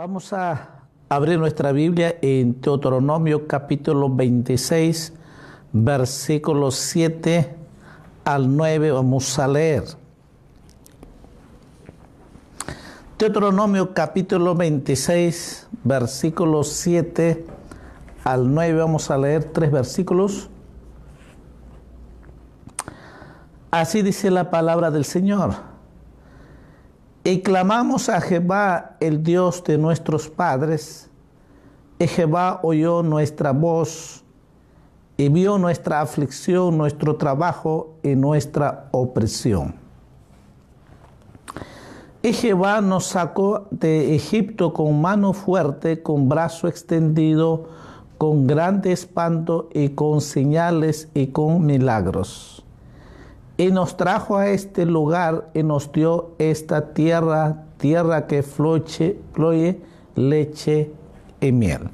Vamos a abrir nuestra Biblia en Deuteronomio capítulo 26, versículos 7 al 9. Vamos a leer. Deuteronomio capítulo 26, versículos 7 al 9. Vamos a leer tres versículos. Así dice la palabra del Señor. Y clamamos a Jehová, el Dios de nuestros padres. Y Jehová oyó nuestra voz y vio nuestra aflicción, nuestro trabajo y nuestra opresión. Y Jehová nos sacó de Egipto con mano fuerte, con brazo extendido, con grande espanto y con señales y con milagros y nos trajo a este lugar y nos dio esta tierra, tierra que fluye, leche y miel.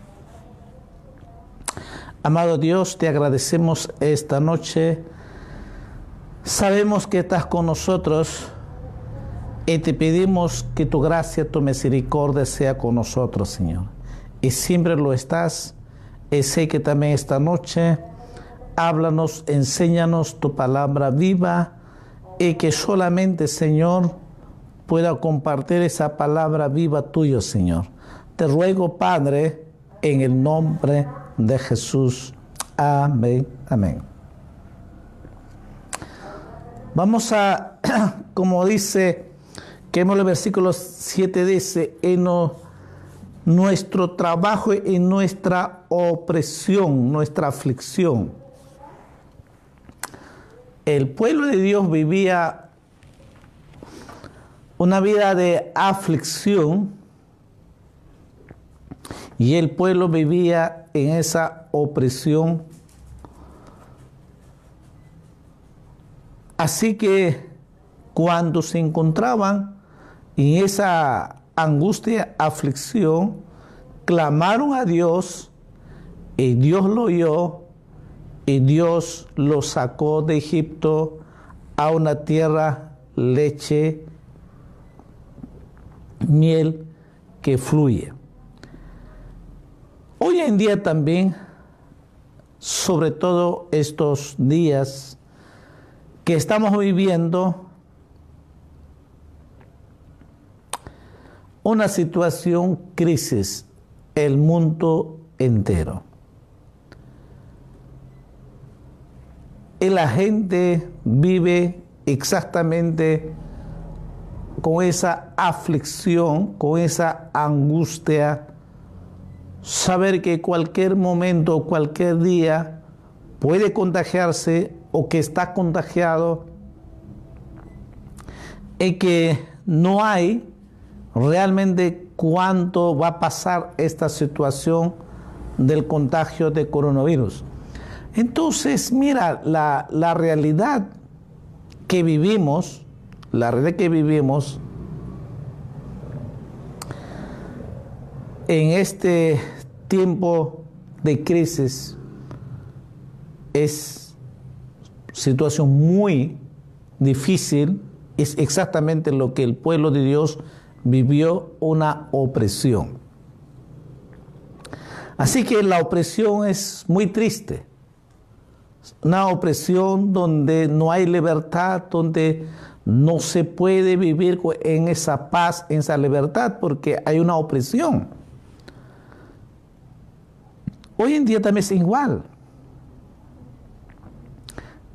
Amado Dios, te agradecemos esta noche. Sabemos que estás con nosotros y te pedimos que tu gracia, tu misericordia sea con nosotros, Señor. Y siempre lo estás. Y sé que también esta noche háblanos, enséñanos tu palabra viva y que solamente, Señor, pueda compartir esa palabra viva tuya, Señor. Te ruego, Padre, en el nombre de Jesús. Amén, amén. Vamos a, como dice, que en el versículo 7 dice, en nuestro trabajo y nuestra opresión, nuestra aflicción el pueblo de Dios vivía una vida de aflicción y el pueblo vivía en esa opresión. Así que cuando se encontraban en esa angustia, aflicción, clamaron a Dios y Dios lo oyó y Dios los sacó de Egipto a una tierra leche, miel que fluye. Hoy en día también, sobre todo estos días que estamos viviendo, una situación crisis, el mundo entero. La gente vive exactamente con esa aflicción, con esa angustia, saber que cualquier momento, cualquier día puede contagiarse o que está contagiado y que no hay realmente cuánto va a pasar esta situación del contagio de coronavirus. Entonces, mira, la, realidad que vivimos, la realidad que vivimos en este tiempo de crisis es situación muy difícil, es exactamente lo que el pueblo de Dios vivió, una opresión. Así que la opresión es muy triste una opresión donde no hay libertad, donde no se puede vivir en esa paz, en esa libertad, porque hay una opresión. Hoy en día también es igual.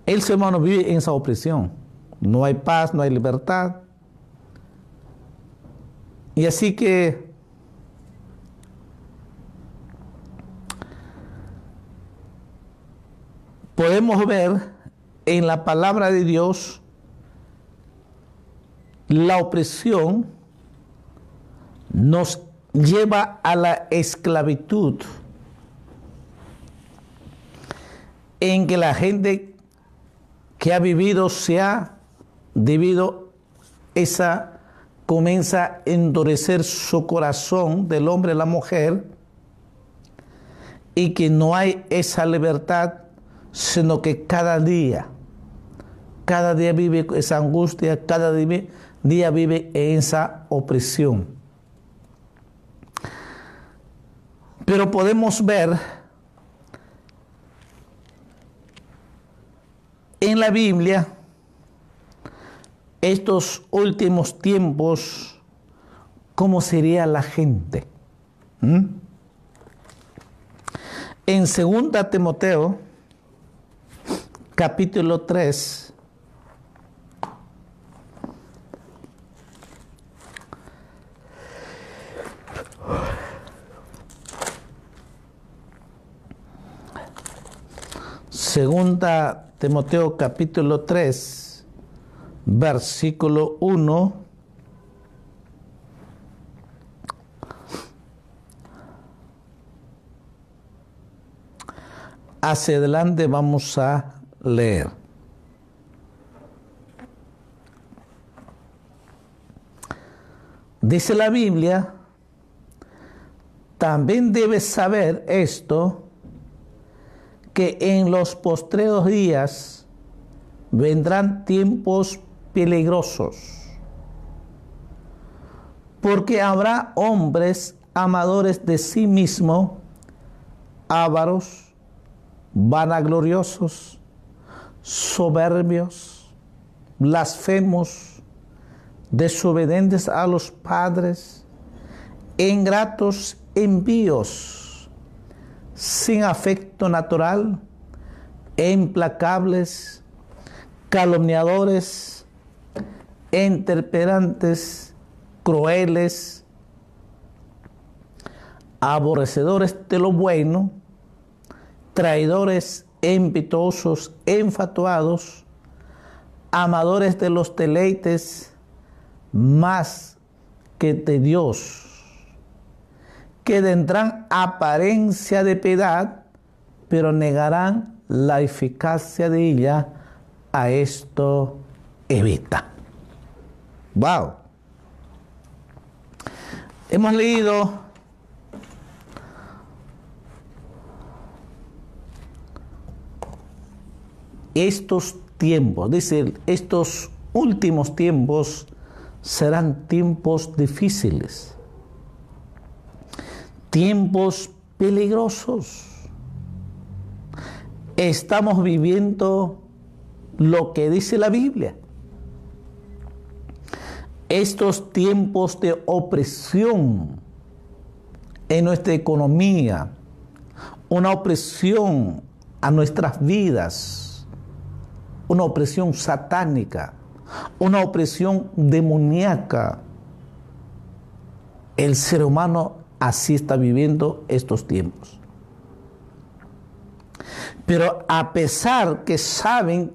El ser humano vive en esa opresión. No hay paz, no hay libertad. Y así que podemos ver en la palabra de Dios la opresión nos lleva a la esclavitud. En que la gente que ha vivido se ha debido esa comienza a endurecer su corazón del hombre a la mujer y que no hay esa libertad sino que cada día, cada día vive esa angustia, cada día vive en esa opresión. Pero podemos ver en la Biblia estos últimos tiempos, cómo sería la gente. En 2 Timoteo, capítulo 3, Segunda Timoteo capítulo 3, versículo 1. Hacia adelante vamos a leer. Dice la Biblia, también debes saber esto, que en los postreros días vendrán tiempos peligrosos, porque habrá hombres amadores de sí mismo, ávaros, vanagloriosos, soberbios, blasfemos, desobedientes a los padres, ingratos, envíos sin afecto natural, implacables, calumniadores, interperantes, crueles, aborrecedores de lo bueno, traidores, impitosos, enfatuados, amadores de los deleites más que de Dios que tendrán apariencia de piedad, pero negarán la eficacia de ella, a esto evita. Wow. Hemos leído estos tiempos, dice, estos últimos tiempos serán tiempos difíciles tiempos peligrosos. Estamos viviendo lo que dice la Biblia. Estos tiempos de opresión en nuestra economía, una opresión a nuestras vidas, una opresión satánica, una opresión demoníaca. El ser humano Así está viviendo estos tiempos. Pero a pesar que saben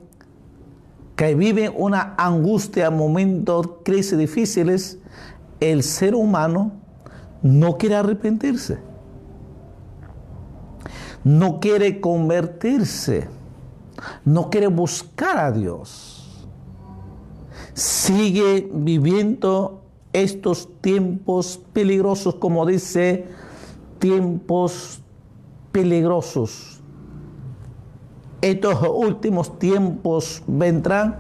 que viven una angustia, momentos, crisis difíciles, el ser humano no quiere arrepentirse. No quiere convertirse. No quiere buscar a Dios. Sigue viviendo estos tiempos peligrosos, como dice, tiempos peligrosos. Estos últimos tiempos vendrán,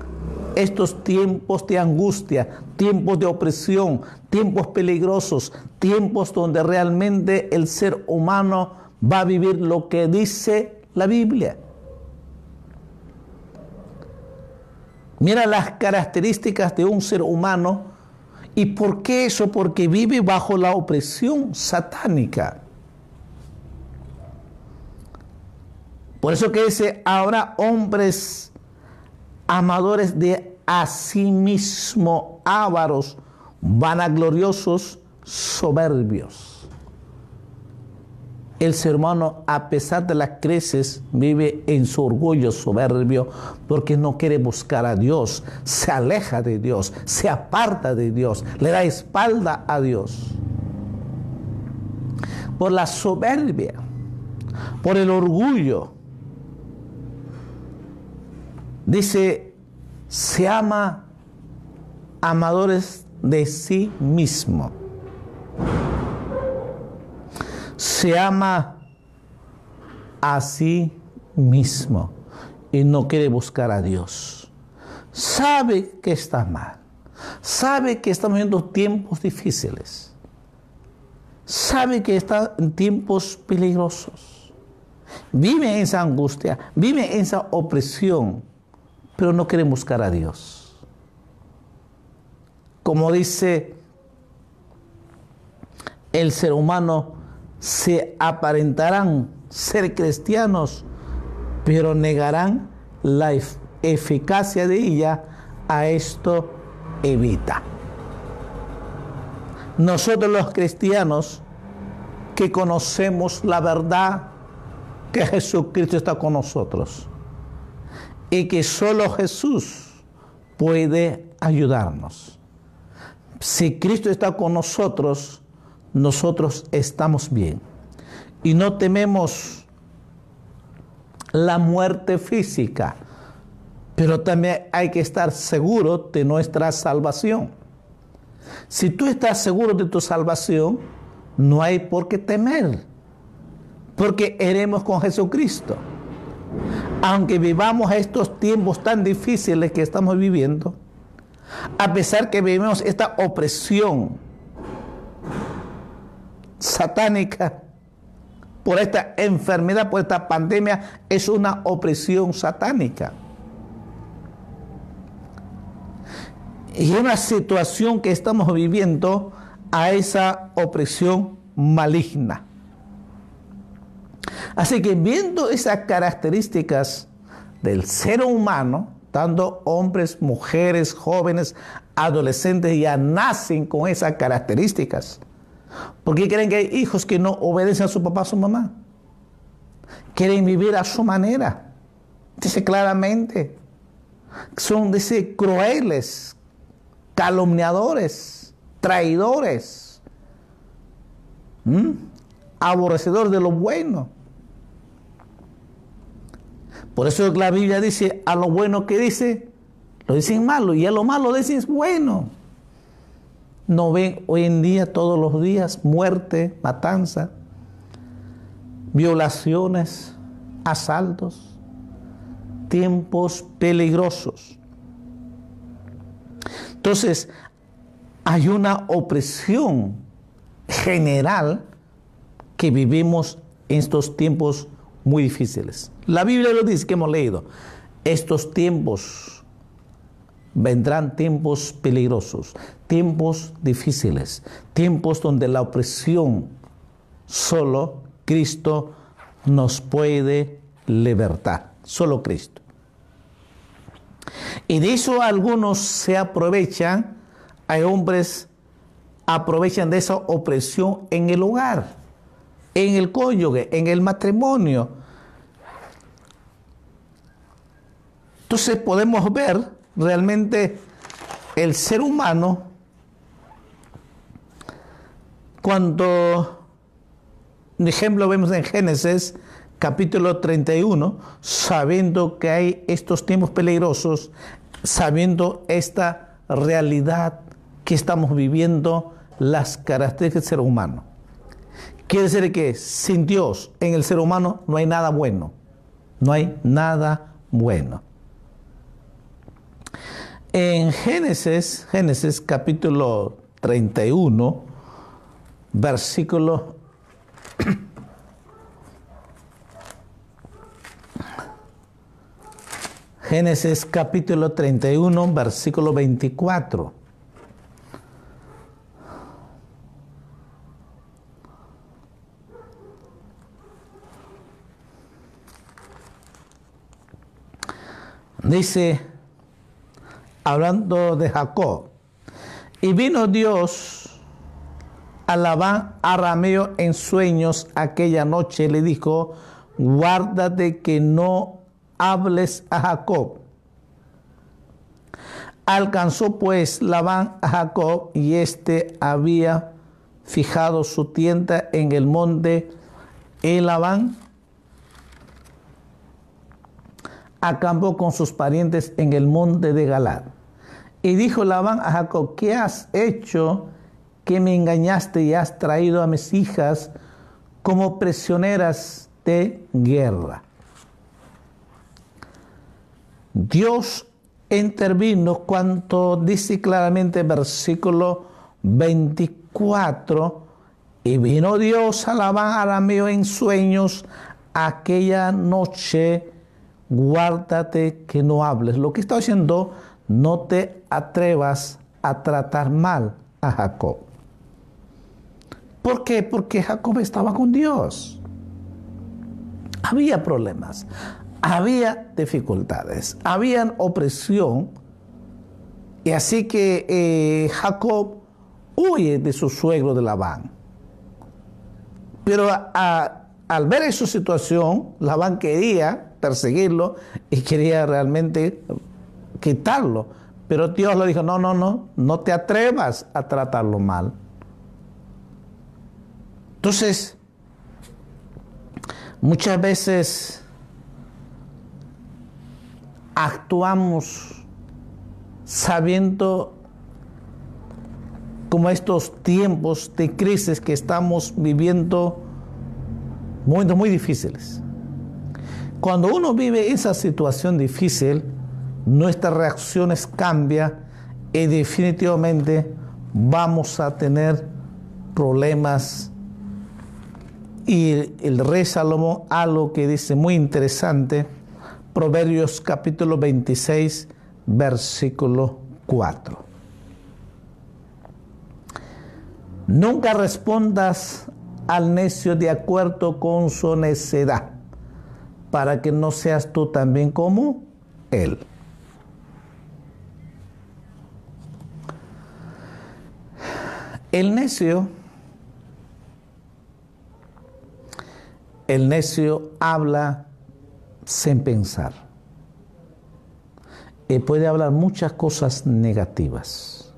estos tiempos de angustia, tiempos de opresión, tiempos peligrosos, tiempos donde realmente el ser humano va a vivir lo que dice la Biblia. Mira las características de un ser humano ¿Y por qué eso? Porque vive bajo la opresión satánica. Por eso que dice, habrá hombres amadores de a sí mismo, ávaros, vanagloriosos, soberbios el ser humano, a pesar de las crisis, vive en su orgullo soberbio porque no quiere buscar a Dios, se aleja de Dios, se aparta de Dios, le da espalda a Dios. Por la soberbia, por el orgullo. Dice, se ama amadores de sí mismo se ama a sí mismo y no quiere buscar a Dios. Sabe que está mal. Sabe que estamos viviendo tiempos difíciles. sabe que está en tiempos peligrosos. Vive en esa angustia, vive en esa opresión, pero no quiere buscar a Dios. Como dice el ser humano, se aparentarán ser cristianos, pero negarán la eficacia de ella. A esto evita. Nosotros los cristianos que conocemos la verdad que Jesucristo está con nosotros y que solo Jesús puede ayudarnos. Si Cristo está con nosotros, nosotros estamos bien y no tememos la muerte física, pero también hay que estar seguro de nuestra salvación. Si tú estás seguro de tu salvación, no hay por qué temer, porque iremos con Jesucristo. Aunque vivamos estos tiempos tan difíciles que estamos viviendo, a pesar que vivimos esta opresión satánica por esta enfermedad, por esta pandemia, es una opresión satánica. y una situación que estamos viviendo a esa opresión maligna. Así que viendo esas características del ser humano, tanto hombres, mujeres, jóvenes, adolescentes ya nacen con esas características. ¿Por qué creen que hay hijos que no obedecen a su papá, a su mamá? Quieren vivir a su manera. Dice claramente. Son, dice, crueles, calumniadores, traidores, aborrecedores de lo bueno. Por eso la Biblia dice, a lo bueno que dice, lo dicen malo, y a lo malo dicen bueno. No ven hoy en día, todos los días, muerte, matanza, violaciones, asaltos, tiempos peligrosos. Entonces, hay una opresión general que vivimos en estos tiempos muy difíciles. La Biblia lo dice que hemos leído. Estos tiempos vendrán tiempos peligrosos, tiempos difíciles, tiempos donde la opresión solo Cristo nos puede libertar, solo Cristo. Y de eso algunos se aprovechan, hay hombres aprovechan de esa opresión en el hogar, en el cónyuge, en el matrimonio. Entonces podemos ver realmente el ser humano cuando, un ejemplo vemos en Génesis, capítulo 31, sabiendo que hay estos tiempos peligrosos, sabiendo esta realidad que estamos viviendo, las características del ser humano. Quiere decir que sin Dios en el ser humano no hay nada bueno. No hay nada bueno. En Génesis, Génesis capítulo 31, versículo Génesis capítulo 31, versículo 24. Dice, hablando de Jacob, y vino Dios a Labán arameo en sueños aquella noche, le dijo, guárdate que no hables a Jacob. Alcanzó pues Labán a Jacob y éste había fijado su tienda en el monte y Labán acampó con sus parientes en el monte de Galad. Y dijo Labán a Jacob, ¿qué has hecho que me engañaste y has traído a mis hijas como prisioneras de guerra? Dios intervino cuando dice claramente versículo 24, Y vino Dios a Labán arameo en sueños aquella noche, guárdate que no hables. Lo que está diciendo, no te atrevas a tratar mal a Jacob. ¿Por qué? Porque Jacob estaba con Dios. Había problemas, había dificultades, había opresión. Y así que eh, Jacob huye de su suegro de Labán. Pero al ver esa situación, Labán quería perseguirlo y quería realmente quitarlo. Pero Dios le dijo, no, no, no, no te atrevas a tratarlo mal. Entonces, muchas veces actuamos sabiendo como estos tiempos de crisis que estamos viviendo, momentos muy difíciles. Cuando uno vive esa situación difícil, nuestras reacciones cambian y definitivamente vamos a tener problemas. Y el rey Salomón, algo que dice muy interesante, Proverbios capítulo 26, versículo 4. Nunca respondas al necio de acuerdo con su necedad, para que no seas tú también como él. El necio, el necio habla sin pensar. Y puede hablar muchas cosas negativas.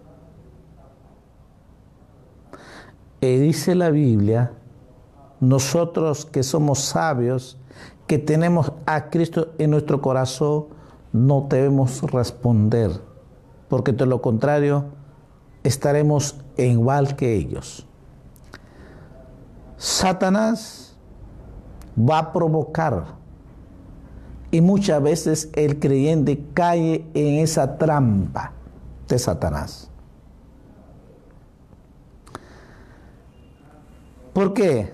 Y dice la Biblia, nosotros que somos sabios, que tenemos a Cristo en nuestro corazón, no debemos responder, porque de lo contrario estaremos igual que ellos. Satanás va a provocar y muchas veces el creyente cae en esa trampa de Satanás. ¿Por qué?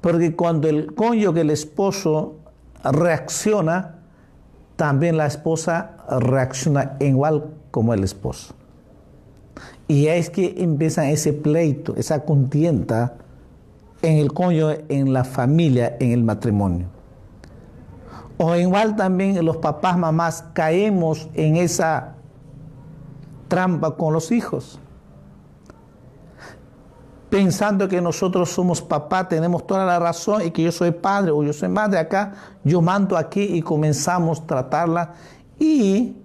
Porque cuando el cónyuge, el esposo, reacciona, también la esposa reacciona igual como el esposo. Y es que empieza ese pleito, esa contienda en el cónyuge, en la familia, en el matrimonio. O igual también los papás, mamás caemos en esa trampa con los hijos. Pensando que nosotros somos papá, tenemos toda la razón y que yo soy padre o yo soy madre acá, yo mando aquí y comenzamos a tratarla y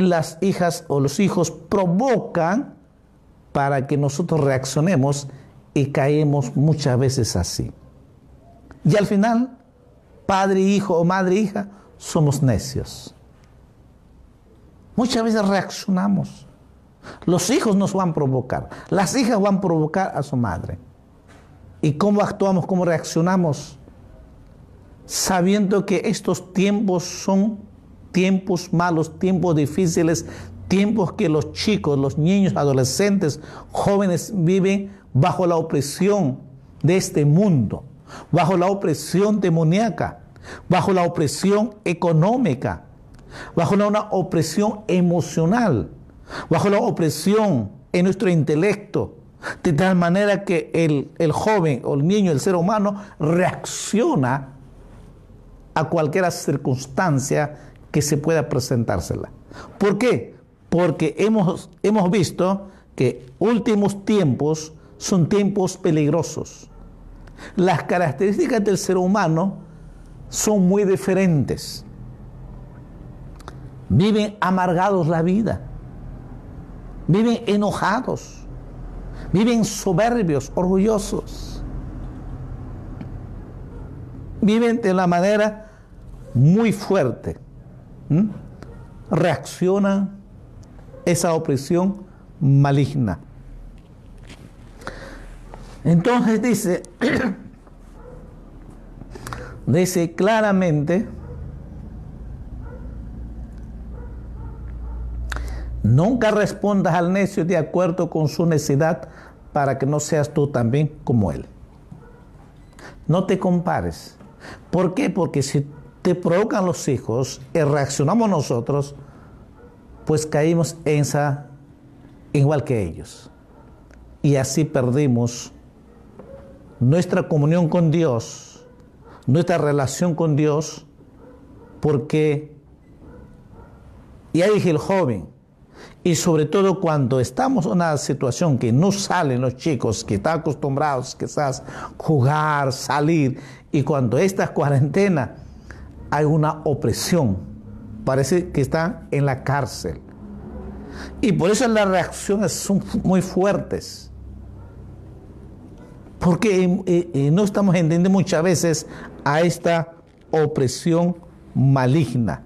las hijas o los hijos provocan para que nosotros reaccionemos y caemos muchas veces así. Y al final, padre, hijo o madre, hija, somos necios. Muchas veces reaccionamos. Los hijos nos van a provocar, las hijas van a provocar a su madre. ¿Y cómo actuamos, cómo reaccionamos? Sabiendo que estos tiempos son tiempos malos, tiempos difíciles, tiempos que los chicos, los niños, adolescentes, jóvenes viven bajo la opresión de este mundo, bajo la opresión demoníaca, bajo la opresión económica, bajo una opresión emocional, bajo la opresión en nuestro intelecto, de tal manera que el, el joven o el niño, el ser humano, reacciona a cualquier circunstancia que se pueda presentársela. ¿Por qué? Porque hemos, hemos visto que últimos tiempos son tiempos peligrosos. Las características del ser humano son muy diferentes. Viven amargados la vida. Viven enojados. Viven soberbios, orgullosos. Viven de una manera muy fuerte. ¿Mm? reacciona esa opresión maligna. Entonces dice, dice claramente, nunca respondas al necio de acuerdo con su necesidad para que no seas tú también como Él. No te compares. ¿Por qué? Porque si te provocan los hijos y reaccionamos nosotros, pues caímos en esa igual que ellos. Y así perdimos nuestra comunión con Dios, nuestra relación con Dios, porque ya dije el joven, y sobre todo cuando estamos en una situación que no salen los chicos, que están acostumbrados quizás jugar, salir, y cuando esta cuarentena hay una opresión, parece que están en la cárcel. Y por eso las reacciones son muy fuertes. Porque eh, eh, no estamos entendiendo muchas veces a esta opresión maligna.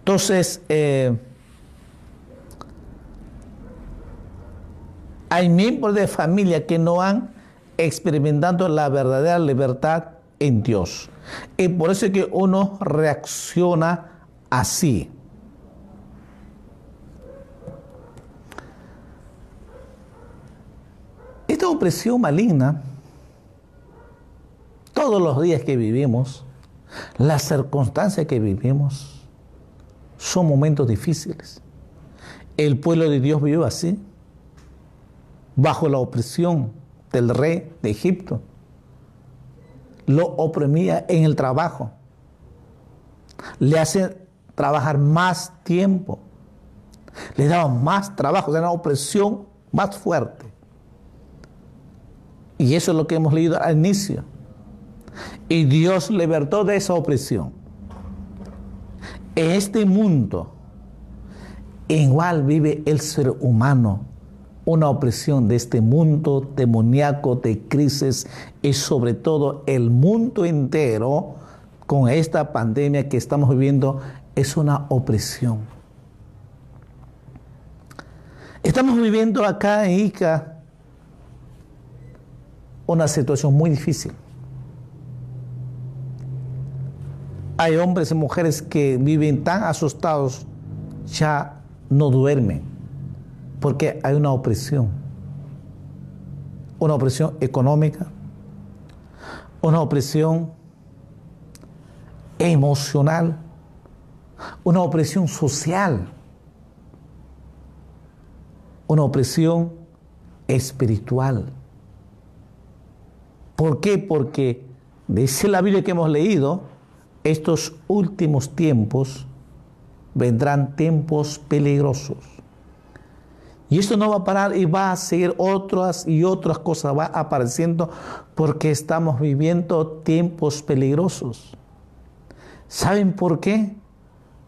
Entonces, eh, hay miembros de familia que no han experimentado la verdadera libertad en Dios. Y por eso es que uno reacciona así. Esta opresión maligna, todos los días que vivimos, las circunstancias que vivimos, son momentos difíciles. El pueblo de Dios vivió así, bajo la opresión del rey de Egipto. Lo oprimía en el trabajo. Le hace trabajar más tiempo. Le daba más trabajo, era una opresión más fuerte. Y eso es lo que hemos leído al inicio. Y Dios libertó de esa opresión en este mundo, igual vive el ser humano una opresión de este mundo demoníaco de crisis y sobre todo el mundo entero con esta pandemia que estamos viviendo es una opresión. Estamos viviendo acá en Ica una situación muy difícil. Hay hombres y mujeres que viven tan asustados, ya no duermen, porque hay una opresión. Una opresión económica, una opresión emocional, una opresión social, una opresión espiritual. ¿Por qué? Porque dice la Biblia que hemos leído, estos últimos tiempos vendrán tiempos peligrosos. Y esto no va a parar y va a seguir otras y otras cosas, va apareciendo porque estamos viviendo tiempos peligrosos. ¿Saben por qué?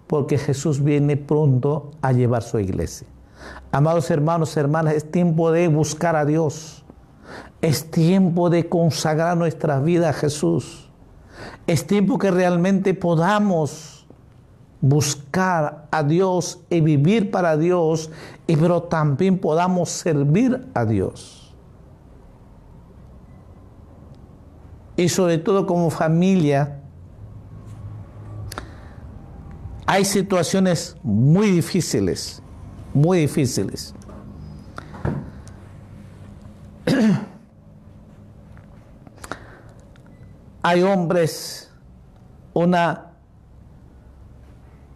Porque Jesús viene pronto a llevar su iglesia. Amados hermanos, hermanas, es tiempo de buscar a Dios. Es tiempo de consagrar nuestra vida a Jesús. Es tiempo que realmente podamos buscar a Dios y vivir para Dios, y pero también podamos servir a Dios. Y sobre todo como familia, hay situaciones muy difíciles, muy difíciles. hay hombres una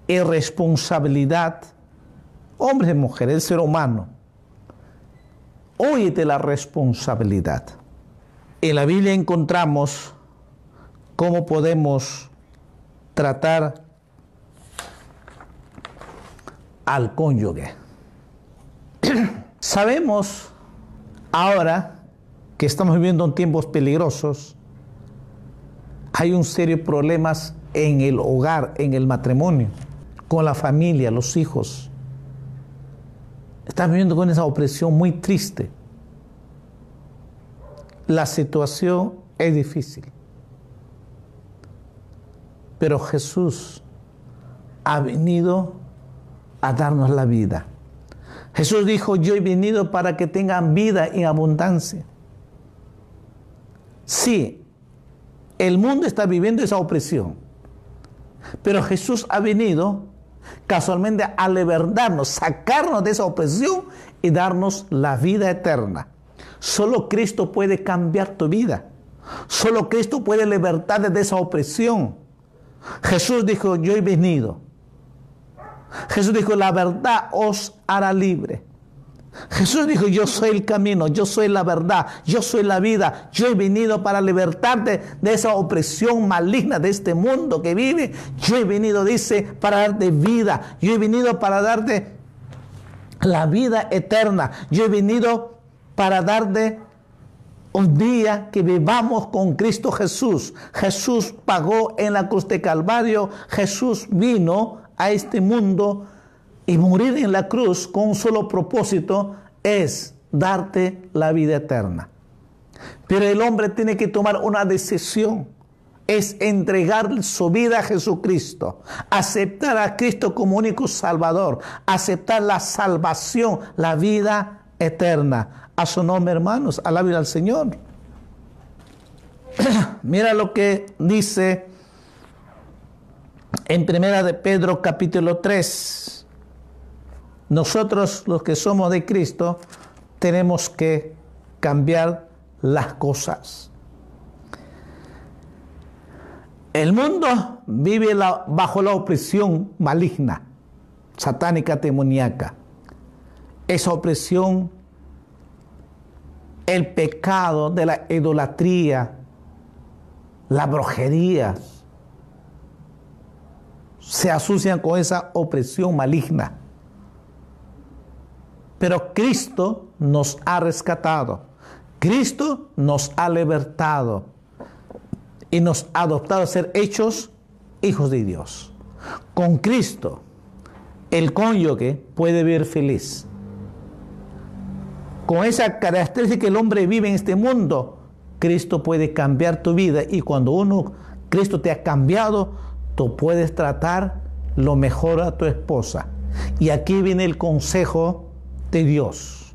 irresponsabilidad, hombres y mujeres, el ser humano. Óyete la responsabilidad. En la Biblia encontramos cómo podemos tratar al cónyuge. Sabemos ahora que estamos viviendo en tiempos peligrosos hay un serio problemas en el hogar, en el matrimonio, con la familia, los hijos. Están viviendo con esa opresión muy triste. La situación es difícil. Pero Jesús ha venido a darnos la vida. Jesús dijo, yo he venido para que tengan vida en abundancia. Sí, el mundo está viviendo esa opresión. Pero Jesús ha venido casualmente a liberarnos, sacarnos de esa opresión y darnos la vida eterna. Solo Cristo puede cambiar tu vida. Solo Cristo puede libertarte de esa opresión. Jesús dijo, yo he venido. Jesús dijo, la verdad os hará libre. Jesús dijo, yo soy el camino, yo soy la verdad, yo soy la vida, yo he venido para libertarte de esa opresión maligna de este mundo que vive. Yo he venido, dice, para darte vida, yo he venido para darte la vida eterna, yo he venido para darte un día que vivamos con Cristo Jesús. Jesús pagó en la cruz de Calvario, Jesús vino a este mundo y morir en la cruz con un solo propósito es darte la vida eterna. Pero el hombre tiene que tomar una decisión. Es entregar su vida a Jesucristo, aceptar a Cristo como único Salvador, aceptar la salvación, la vida eterna. A su nombre, hermanos, vida al Señor. Mira lo que dice en Primera de Pedro capítulo 3 nosotros los que somos de Cristo tenemos que cambiar las cosas. El mundo vive bajo la opresión maligna, satánica, demoníaca. Esa opresión, el pecado de la idolatría, la brujería, se asocian con esa opresión maligna. Pero Cristo nos ha rescatado. Cristo nos ha libertado y nos ha adoptado a ser hechos hijos de Dios. Con Cristo, el cónyuge puede vivir feliz. Con esa característica que el hombre vive en este mundo, Cristo puede cambiar tu vida y cuando uno, Cristo te ha cambiado, tú puedes tratar lo mejor a tu esposa. Y aquí viene el consejo de Dios.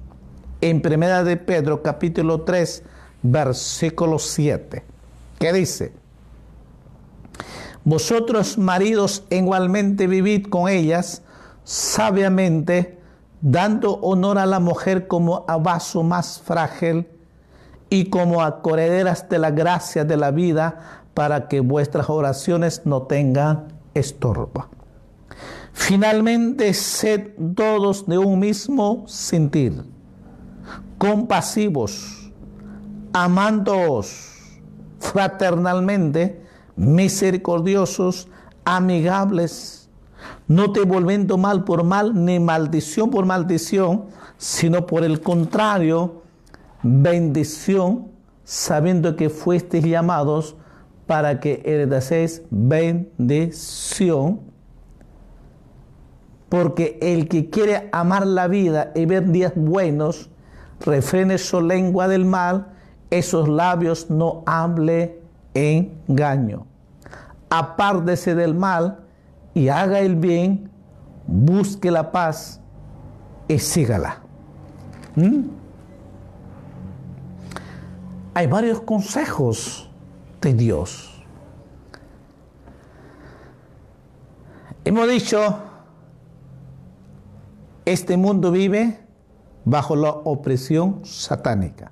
En Primera de Pedro capítulo 3, versículo 7, que dice, Vosotros maridos igualmente vivid con ellas sabiamente, dando honor a la mujer como a vaso más frágil y como a correderas de la gracia de la vida, para que vuestras oraciones no tengan estorbo. Finalmente, sed todos de un mismo sentir, compasivos, amándoos fraternalmente, misericordiosos, amigables, no te volviendo mal por mal, ni maldición por maldición, sino por el contrario, bendición, sabiendo que fuisteis llamados para que heredaseis bendición porque el que quiere amar la vida y ver días buenos, refrene su lengua del mal, esos labios no hable engaño. Apárdese del mal y haga el bien, busque la paz y sígala. ¿Mm? Hay varios consejos de Dios. Hemos dicho este mundo vive bajo la opresión satánica.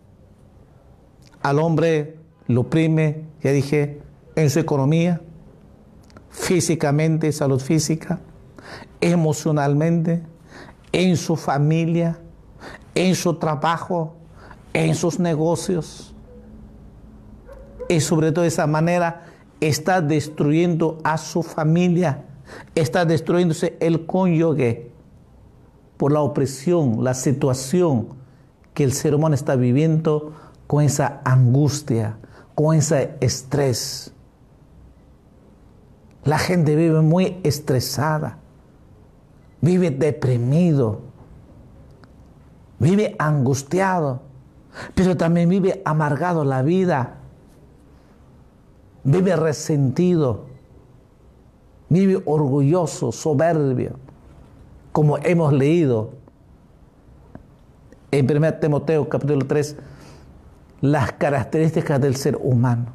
Al hombre lo oprime, ya dije, en su economía, físicamente, salud física, emocionalmente, en su familia, en su trabajo, en sus negocios. Y sobre todo de esa manera está destruyendo a su familia, está destruyéndose el cónyuge, por la opresión, la situación que el ser humano está viviendo con esa angustia, con ese estrés. La gente vive muy estresada, vive deprimido, vive angustiado, pero también vive amargado la vida, vive resentido, vive orgulloso, soberbio como hemos leído en 1 Timoteo capítulo 3, las características del ser humano.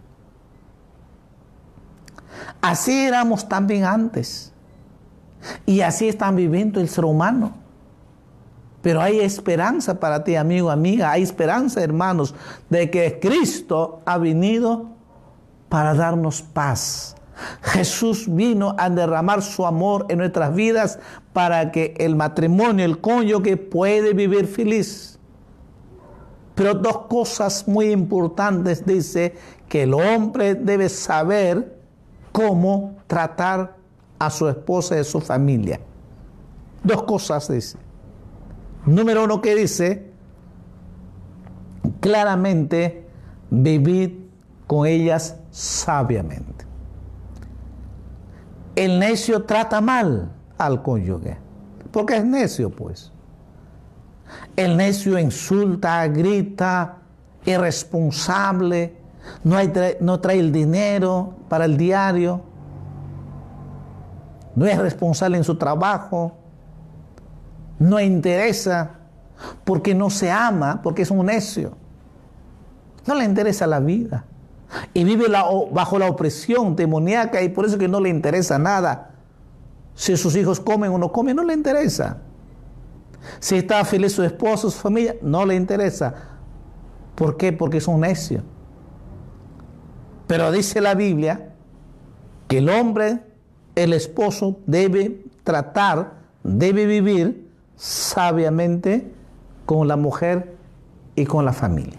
Así éramos también antes. Y así están viviendo el ser humano. Pero hay esperanza para ti, amigo, amiga. Hay esperanza, hermanos, de que Cristo ha venido para darnos paz. Jesús vino a derramar su amor en nuestras vidas para que el matrimonio, el cónyuge puede vivir feliz. Pero dos cosas muy importantes dice que el hombre debe saber cómo tratar a su esposa y a su familia. Dos cosas dice. Número uno que dice, claramente, vivir con ellas sabiamente. El necio trata mal al cónyuge, porque es necio, pues. El necio insulta, grita, irresponsable, no, no trae el dinero para el diario, no es responsable en su trabajo, no interesa porque no se ama, porque es un necio. No le interesa la vida. Y vive bajo la opresión demoníaca y por eso que no le interesa nada. Si sus hijos comen o no comen, no le interesa. Si está feliz su esposo, su familia, no le interesa. ¿Por qué? Porque es un necio. Pero dice la Biblia que el hombre, el esposo, debe tratar, debe vivir sabiamente con la mujer y con la familia.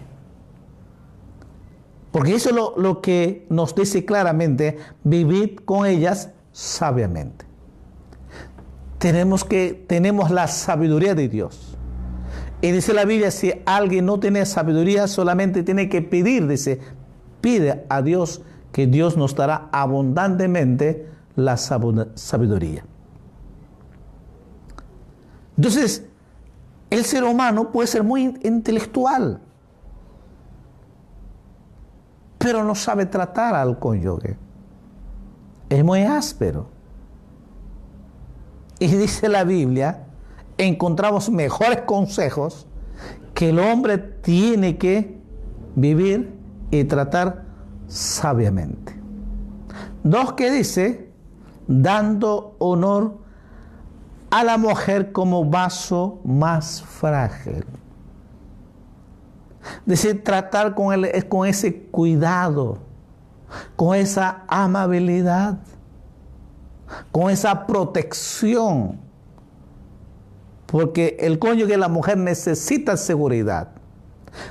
Porque eso es lo, que nos dice claramente, vivir con ellas sabiamente. Tenemos que, tenemos la sabiduría de Dios. Y dice la Biblia, si alguien no tiene sabiduría, solamente tiene que pedir, dice, pide a Dios que Dios nos dará abundantemente la sabiduría. Entonces, el ser humano puede ser muy intelectual, pero no sabe tratar al cónyuge. Es muy áspero. Y dice la Biblia, encontramos mejores consejos que el hombre tiene que vivir y tratar sabiamente. Dos que dice, dando honor a la mujer como vaso más frágil. Dice, tratar con, con ese cuidado, con esa amabilidad, con esa protección. Porque el cónyuge la mujer necesita seguridad,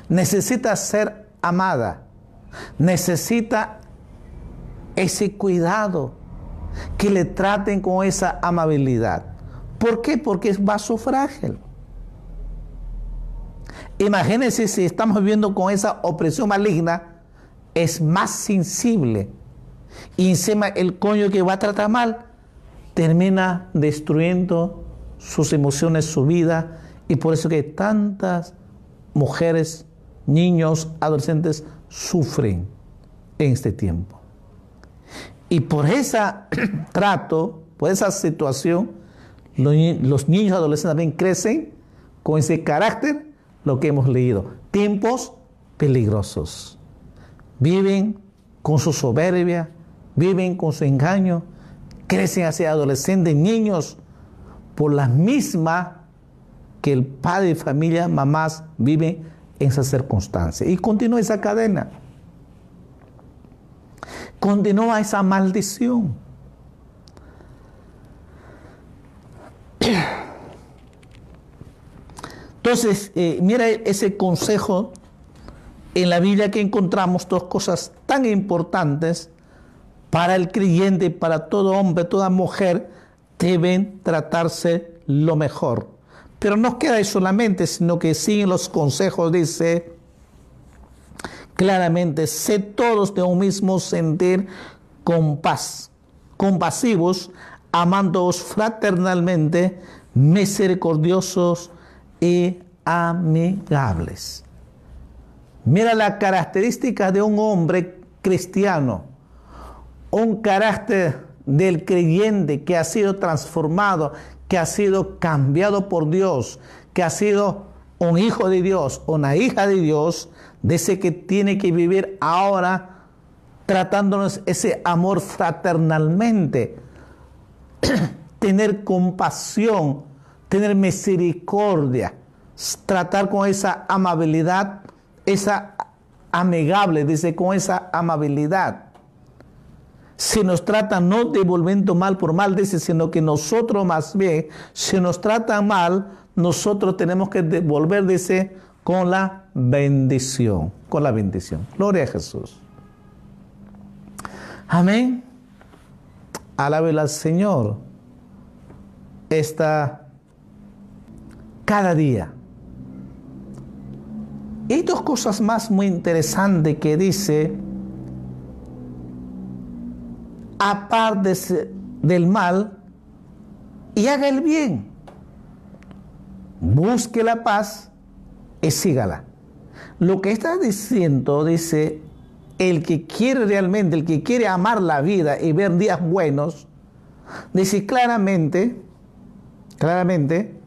necesita ser amada, necesita ese cuidado, que le traten con esa amabilidad. ¿Por qué? Porque es vaso frágil. Imagínense si estamos viviendo con esa opresión maligna, es más sensible. Y encima el coño que va a tratar mal termina destruyendo sus emociones, su vida. Y por eso que tantas mujeres, niños, adolescentes sufren en este tiempo. Y por ese trato, por esa situación, los, niños y adolescentes también crecen con ese carácter, lo que hemos leído. Tiempos peligrosos. Viven con su soberbia, viven con su engaño, crecen hacia adolescentes, niños, por la misma que el padre familia, mamás, viven en esa circunstancia. Y continúa esa cadena. Continúa esa maldición. Entonces, eh, mira ese consejo en la Biblia que encontramos dos cosas tan importantes para el creyente, para todo hombre, toda mujer, deben tratarse lo mejor. Pero no queda ahí solamente, sino que siguen los consejos, dice claramente, sé todos de un mismo sentir paz, compasivos, amándoos fraternalmente, misericordiosos y amigables. Mira la característica de un hombre cristiano, un carácter del creyente que ha sido transformado, que ha sido cambiado por Dios, que ha sido un hijo de Dios, una hija de Dios, ese que tiene que vivir ahora tratándonos ese amor fraternalmente, tener compasión, tener misericordia, tratar con esa amabilidad, esa amigable, dice, con esa amabilidad. Si nos tratan no devolviendo mal por mal, dice, sino que nosotros más bien, si nos tratan mal, nosotros tenemos que devolver, dice, con la bendición, con la bendición. Gloria a Jesús. Amén. Alábela al Señor. Está cada día. Y dos cosas más muy interesantes que dice, aparte del mal y haga el bien. Busque la paz y sígala. Lo que está diciendo, dice, el que quiere realmente, el que quiere amar la vida y ver días buenos, dice claramente, claramente,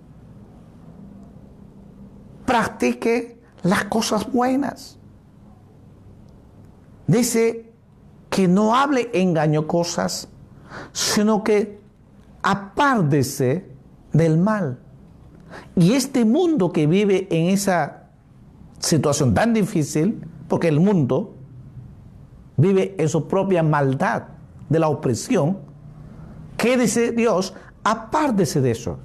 practique las cosas buenas. Dice que no hable engaño cosas, sino que apárdese del mal. Y este mundo que vive en esa situación tan difícil, porque el mundo vive en su propia maldad de la opresión, ¿qué dice Dios? Apárdese de eso.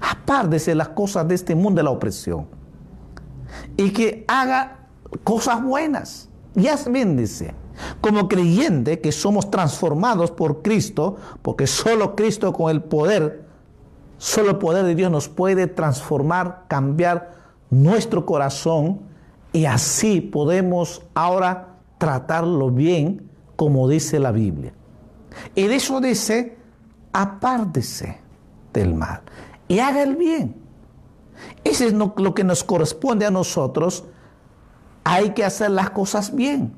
Apárdese de las cosas de este mundo de la opresión. Y que haga cosas buenas. Ya bien dice. Como creyente que somos transformados por Cristo, porque solo Cristo con el poder, solo el poder de Dios nos puede transformar, cambiar nuestro corazón y así podemos ahora tratarlo bien como dice la Biblia. Y de eso dice, apártese del mal y haga el bien. Ese es lo que nos corresponde a nosotros. Hay que hacer las cosas bien.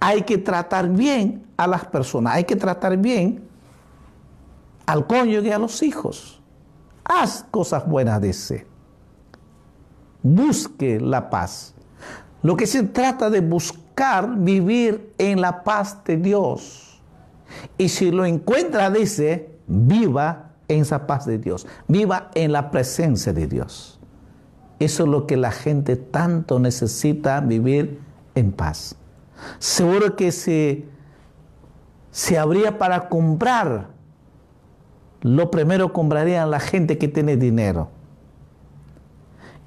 Hay que tratar bien a las personas. Hay que tratar bien al cónyuge y a los hijos. Haz cosas buenas, dice. Busque la paz. Lo que se trata de buscar vivir en la paz de Dios. Y si lo encuentra, dice, viva en esa paz de Dios, viva en la presencia de Dios. Eso es lo que la gente tanto necesita, vivir en paz. Seguro que se, se habría para comprar, lo primero comprarían la gente que tiene dinero.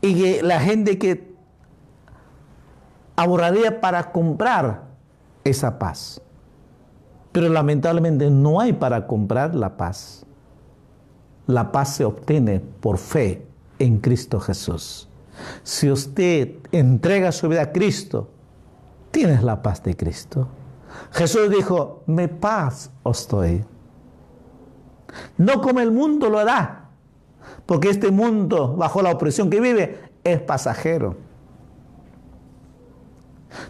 Y que la gente que ahorraría para comprar esa paz. Pero lamentablemente no hay para comprar la paz. La paz se obtiene por fe en Cristo Jesús. Si usted entrega su vida a Cristo, tienes la paz de Cristo. Jesús dijo, me paz os doy. No como el mundo lo da, porque este mundo bajo la opresión que vive es pasajero.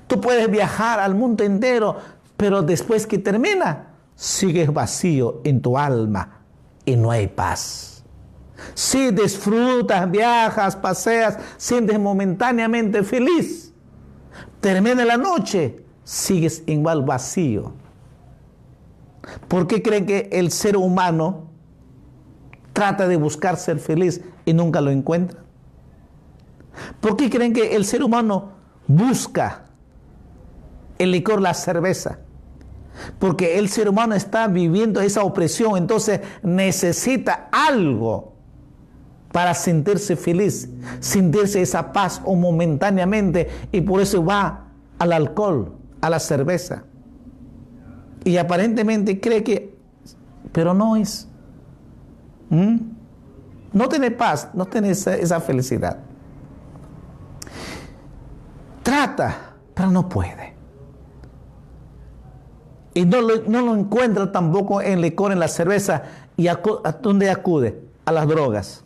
Tú puedes viajar al mundo entero, pero después que termina, sigues vacío en tu alma y no hay paz. Si disfrutas, viajas, paseas, sientes momentáneamente feliz, termina la noche, sigues igual vacío. ¿Por qué creen que el ser humano trata de buscar ser feliz y nunca lo encuentra? ¿Por qué creen que el ser humano busca el licor, la cerveza. Porque el ser humano está viviendo esa opresión, entonces necesita algo para sentirse feliz, sentirse esa paz o momentáneamente, y por eso va al alcohol, a la cerveza. Y aparentemente cree que, pero no es. ¿Mm? No tiene paz, no tiene esa, felicidad. Trata, pero no puede. Y no lo, encuentra tampoco en licor, en la cerveza. ¿Y a, dónde acude? A las drogas.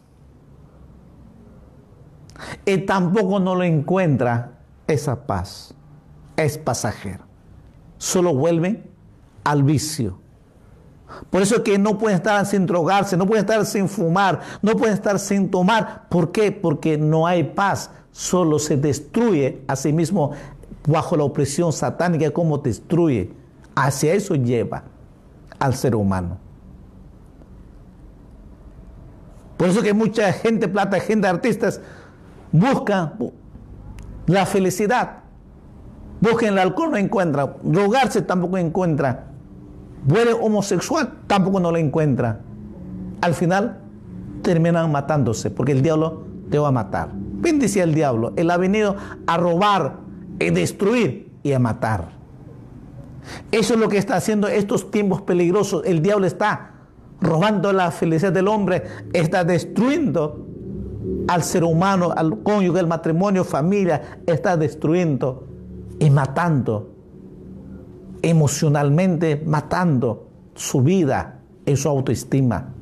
Y tampoco no lo encuentra esa paz. Es pasajero. Solo vuelve al vicio. Por eso es que no puede estar sin drogarse, no puede estar sin fumar, no puede estar sin tomar. ¿Por qué? Porque no hay paz. Solo se destruye a sí mismo bajo la opresión satánica, cómo destruye. Hacia eso lleva al ser humano. Por eso que mucha gente, plata, gente, artistas, buscan la felicidad. Buscan el alcohol, no encuentran. Drogarse tampoco encuentra. Muere homosexual, tampoco no lo encuentra. Al final terminan matándose, porque el diablo te va a matar. Bien decía el diablo, él ha venido a robar, a destruir y a matar. Eso es lo que está haciendo estos tiempos peligrosos. El diablo está robando la felicidad del hombre, está destruyendo al ser humano, al cónyuge, al matrimonio, familia, está destruyendo y matando, emocionalmente matando su vida y su autoestima.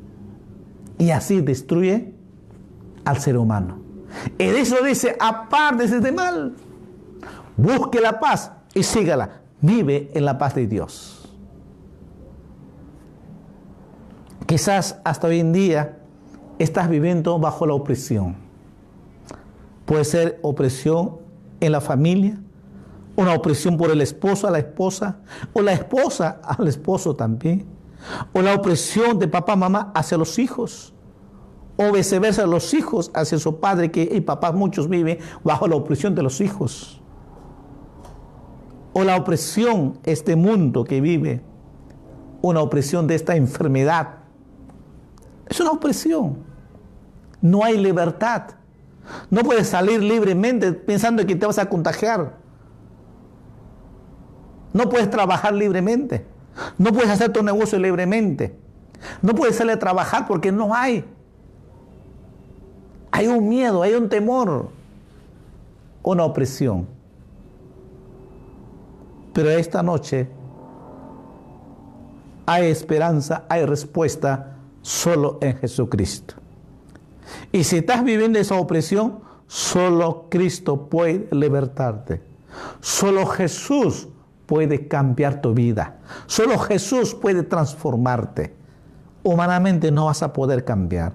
Y así destruye al ser humano. Y eso dice, aparte de mal, busque la paz y sígala. Vive en la paz de Dios. Quizás hasta hoy en día estás viviendo bajo la opresión. Puede ser opresión en la familia, una opresión por el esposo a la esposa, o la esposa al esposo también, o la opresión de papá, mamá hacia los hijos, o viceversa los hijos hacia su padre, que el papá muchos viven bajo la opresión de los hijos o la opresión, este mundo que vive, una opresión de esta enfermedad. Es una opresión. No hay libertad. No puedes salir libremente pensando que te vas a contagiar. No puedes trabajar libremente. No puedes hacer tu negocio libremente. No puedes salir a trabajar porque no hay. Hay un miedo, hay un temor, una opresión. Pero esta noche hay esperanza, hay respuesta solo en Jesucristo. Y si estás viviendo esa opresión, solo Cristo puede libertarte. Solo Jesús puede cambiar tu vida. Solo Jesús puede transformarte. Humanamente no vas a poder cambiar.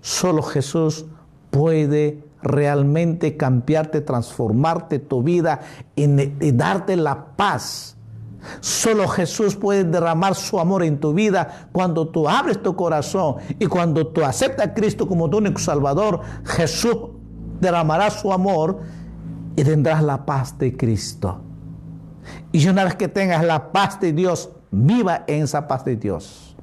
Solo Jesús puede realmente cambiarte, transformarte tu vida y, darte la paz. Solo Jesús puede derramar su amor en tu vida cuando tú abres tu corazón y cuando tú aceptas a Cristo como tu único Salvador. Jesús derramará su amor y tendrás la paz de Cristo. Y una vez que tengas la paz de Dios, viva en esa paz de Dios.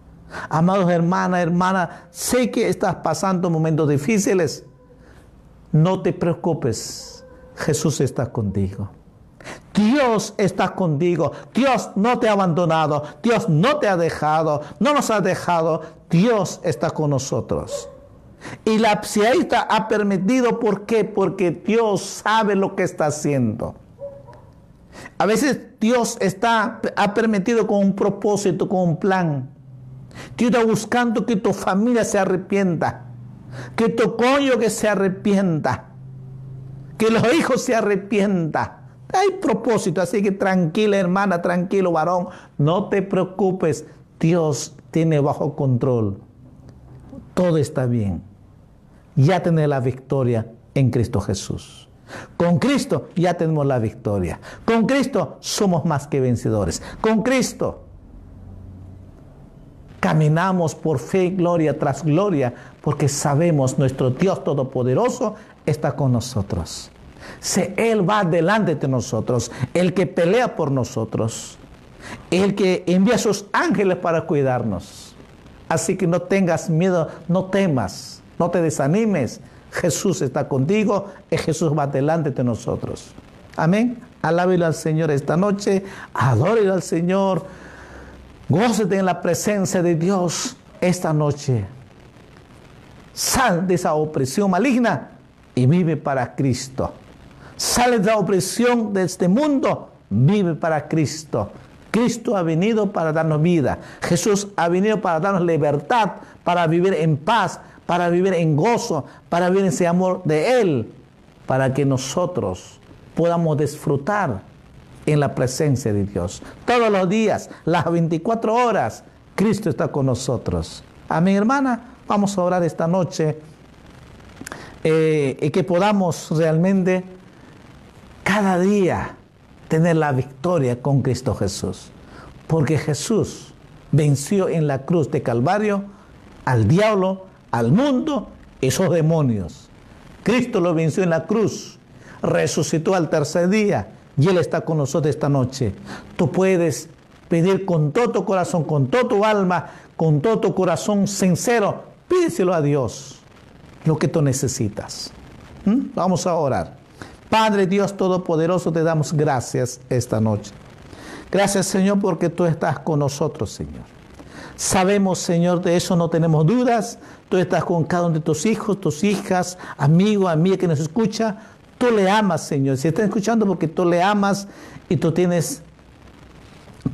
Amados hermanas, hermanas, sé que estás pasando momentos difíciles. No te preocupes, Jesús está contigo. Dios está contigo. Dios no te ha abandonado. Dios no te ha dejado. No nos ha dejado. Dios está con nosotros. Y la psiaísta ha permitido, ¿por qué? Porque Dios sabe lo que está haciendo. A veces Dios está, ha permitido con un propósito, con un plan. Dios está buscando que tu familia se arrepienta que tu que se arrepienta, que los hijos se arrepientan. Hay propósito, así que tranquila hermana, tranquilo varón, no te preocupes, Dios tiene bajo control. Todo está bien. Ya tenés la victoria en Cristo Jesús. Con Cristo ya tenemos la victoria. Con Cristo somos más que vencedores. Con Cristo Caminamos por fe, gloria tras gloria, porque sabemos nuestro Dios Todopoderoso está con nosotros. Él va delante de nosotros, el que pelea por nosotros, el que envía a sus ángeles para cuidarnos. Así que no tengas miedo, no temas, no te desanimes. Jesús está contigo y Jesús va delante de nosotros. Amén. Alábelo al Señor esta noche, adórelo al Señor. Gócete en la presencia de Dios esta noche. Sal de esa opresión maligna y vive para Cristo. Sale de la opresión de este mundo, vive para Cristo. Cristo ha venido para darnos vida. Jesús ha venido para darnos libertad, para vivir en paz, para vivir en gozo, para vivir en ese amor de Él, para que nosotros podamos disfrutar en la presencia de Dios. Todos los días, las 24 horas, Cristo está con nosotros. A mi hermana, vamos a orar esta noche eh, y que podamos realmente cada día tener la victoria con Cristo Jesús. Porque Jesús venció en la cruz de Calvario al diablo, al mundo, esos demonios. Cristo lo venció en la cruz, resucitó al tercer día y Él está con nosotros esta noche. Tú puedes pedir con todo tu corazón, con todo tu alma, con todo tu corazón sincero, pídeselo a Dios lo que tú necesitas. ¿Mm? Vamos a orar. Padre Dios Todopoderoso, te damos gracias esta noche. Gracias Señor porque tú estás con nosotros, Señor. Sabemos, Señor, de eso no tenemos dudas. Tú estás con cada uno de tus hijos, tus hijas, amigos, amiga que nos escucha. Tú le amas, Señor. Si estás escuchando porque tú le amas y tú tienes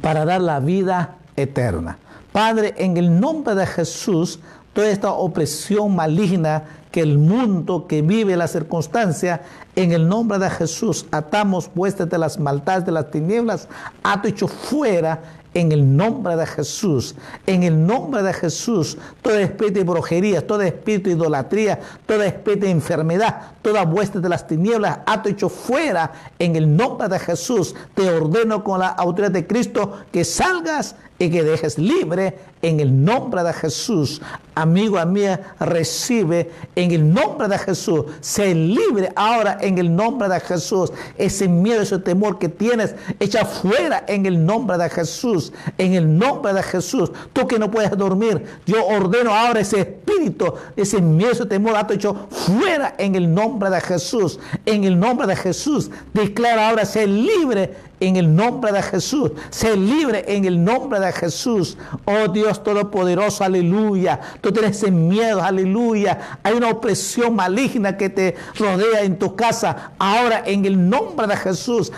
para dar la vida eterna. Padre, en el nombre de Jesús, toda esta opresión maligna que el mundo que vive la circunstancia, en el nombre de Jesús, atamos vuestras de las maldades de las tinieblas, ato hecho fuera en el nombre de Jesús, en el nombre de Jesús, todo espíritu de brujería, todo espíritu de idolatría, todo espíritu de enfermedad, toda vuestra de las tinieblas, ato hecho fuera en el nombre de Jesús. Te ordeno con la autoridad de Cristo que salgas y que dejes libre en el nombre de Jesús. Amigo, amiga, recibe en el nombre de Jesús. Sé libre ahora en el nombre de Jesús. Ese miedo, ese temor que tienes, echa fuera en el nombre de Jesús. En el nombre de Jesús. Tú que no puedes dormir, yo ordeno ahora ese espíritu, ese miedo, ese temor, ha hecho fuera en el nombre de Jesús. En el nombre de Jesús. Declara ahora ser libre en el nombre de Jesús. Sé libre en el nombre de Jesús. Oh Dios Todopoderoso, aleluya. Tú tienes miedo, aleluya. Hay una opresión maligna que te rodea en tu casa. Ahora en el nombre de Jesús,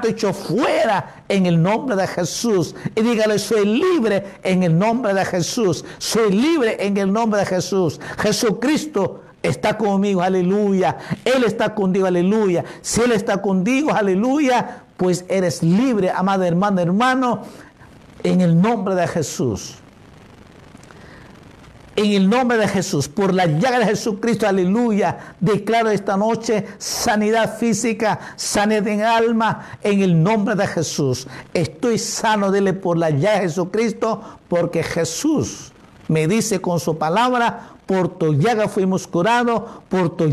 te hecho fuera en el nombre de Jesús. Y dígale, soy libre en el nombre de Jesús. Soy libre en el nombre de Jesús. Jesucristo está conmigo, aleluya. Él está contigo, aleluya. Si Él está contigo, aleluya, pues eres libre, amado hermano, hermano, en el nombre de Jesús. En el nombre de Jesús, por la llaga de Jesucristo, aleluya, declaro esta noche sanidad física, sanidad en alma, en el nombre de Jesús. Estoy sano, dele por la llaga de Jesucristo, porque Jesús me dice con su palabra, por tu fuimos curados, por tu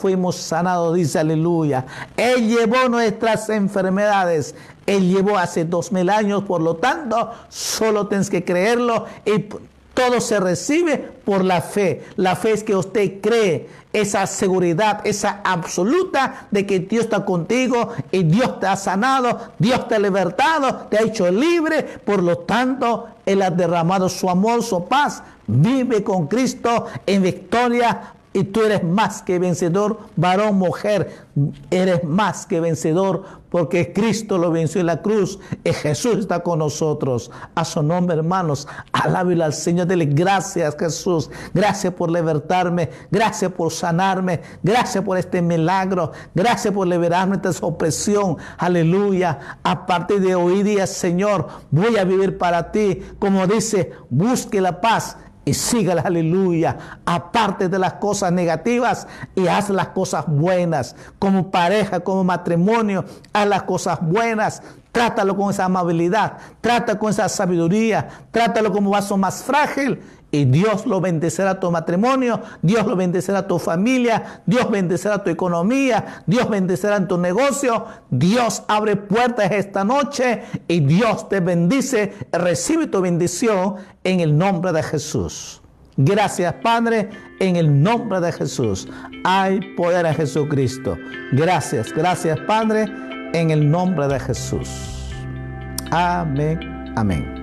fuimos sanados, dice aleluya. Él llevó nuestras enfermedades, Él llevó hace dos mil años, por lo tanto, solo tienes que creerlo y todo se recibe por la fe. La fe es que usted cree esa seguridad, esa absoluta de que Dios está contigo y Dios te ha sanado, Dios te ha libertado, te ha hecho libre. Por lo tanto, Él ha derramado su amor, su paz. Vive con Cristo en victoria y tú eres más que vencedor, varón, mujer, eres más que vencedor porque Cristo lo venció en la cruz y Jesús está con nosotros. A su nombre, hermanos, alábelo al Señor, dele gracias Jesús, gracias por libertarme, gracias por sanarme, gracias por este milagro, gracias por liberarme de esa opresión. Aleluya. A partir de hoy día, Señor, voy a vivir para ti. Como dice, busque la paz y sígala, aleluya. Aparte de las cosas negativas y haz las cosas buenas. Como pareja, como matrimonio, haz las cosas buenas. Trátalo con esa amabilidad, trata con esa sabiduría, trátalo como vaso más frágil y Dios lo bendecirá tu matrimonio, Dios lo bendecirá tu familia, Dios bendecirá tu economía, Dios bendecirá tu negocio, Dios abre puertas esta noche y Dios te bendice. Recibe tu bendición en el nombre de Jesús. Gracias Padre, en el nombre de Jesús. Hay poder en Jesucristo. Gracias, gracias Padre, en el nombre de Jesús. Amén, amén.